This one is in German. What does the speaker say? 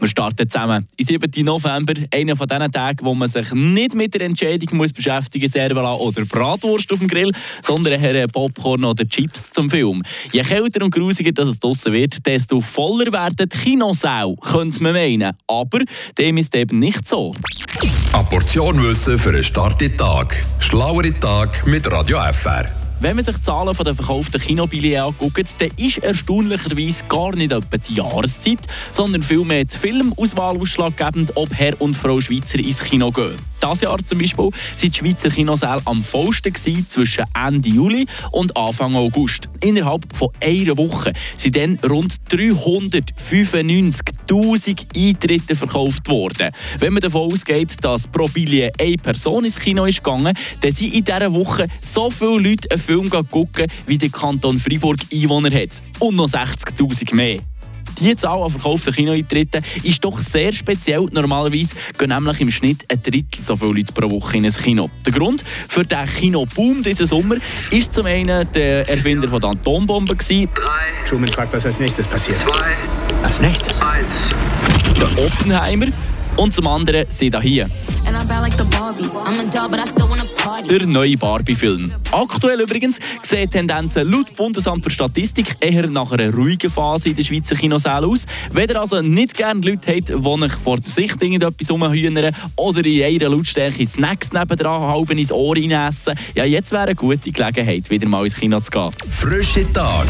Wir starten zusammen. Am 7. November, einer von diesen Tagen, wo man sich nicht mit der Entscheidung muss beschäftigen muss, Servola oder Bratwurst auf dem Grill, sondern eher Popcorn oder Chips zum Film. Je kälter und grusiger das es draussen wird, desto voller werden die Kinosäle, könnte man meinen. Aber dem ist eben nicht so. Eine Portion Wissen für einen starken Tag. Schlauere Tag mit Radio FR. Wenn man sich die Zahlen der verkauften Kinobillionen anguckt, dann ist erstaunlicherweise gar nicht etwa die Jahreszeit, sondern vielmehr die Filmauswahl ausschlaggebend, ob Herr und Frau Schweizer ins Kino gehen. Das Jahr zum Beispiel waren die Schweizer Kinosäle am vollsten zwischen Ende Juli und Anfang August. Innerhalb von einer Woche sind dann rund 395.000 Eintritte verkauft worden. Wenn man davon ausgeht, dass pro Billet eine Person ins Kino ist gegangen, dann sind in dieser Woche so viele Leute einen Film gucken, wie der Kanton Freiburg Einwohner hat. Und noch 60.000 mehr. Die Zahl an verkauften Kinoeintritten ist doch sehr speziell. Normalerweise gehen nämlich im Schnitt ein Drittel so viele Leute pro Woche in ein Kino. Der Grund für den Kinoboom diesen Sommer ist zum einen der Erfinder von der Atombombe. Truman fragt, was als nächstes passiert. Zwei, Als nächstes? eins. der Oppenheimer und zum anderen sie hier. And Der neue Barbie-Film. Aktuell übrigens sehen Tendenzen laut Bundesamt für Statistik eher nach einer ruhigen Phase in der Schweizer Kinosäle aus. Wenn ihr also nicht gerne Leute habt, die euch vor der Sicht irgendetwas rumhühnern oder in einer Lautstärke Snacks nebendran halb ins Ohr reinessen, ja, jetzt wäre eine gute Gelegenheit, wieder mal ins Kino zu gehen. Frische Tag.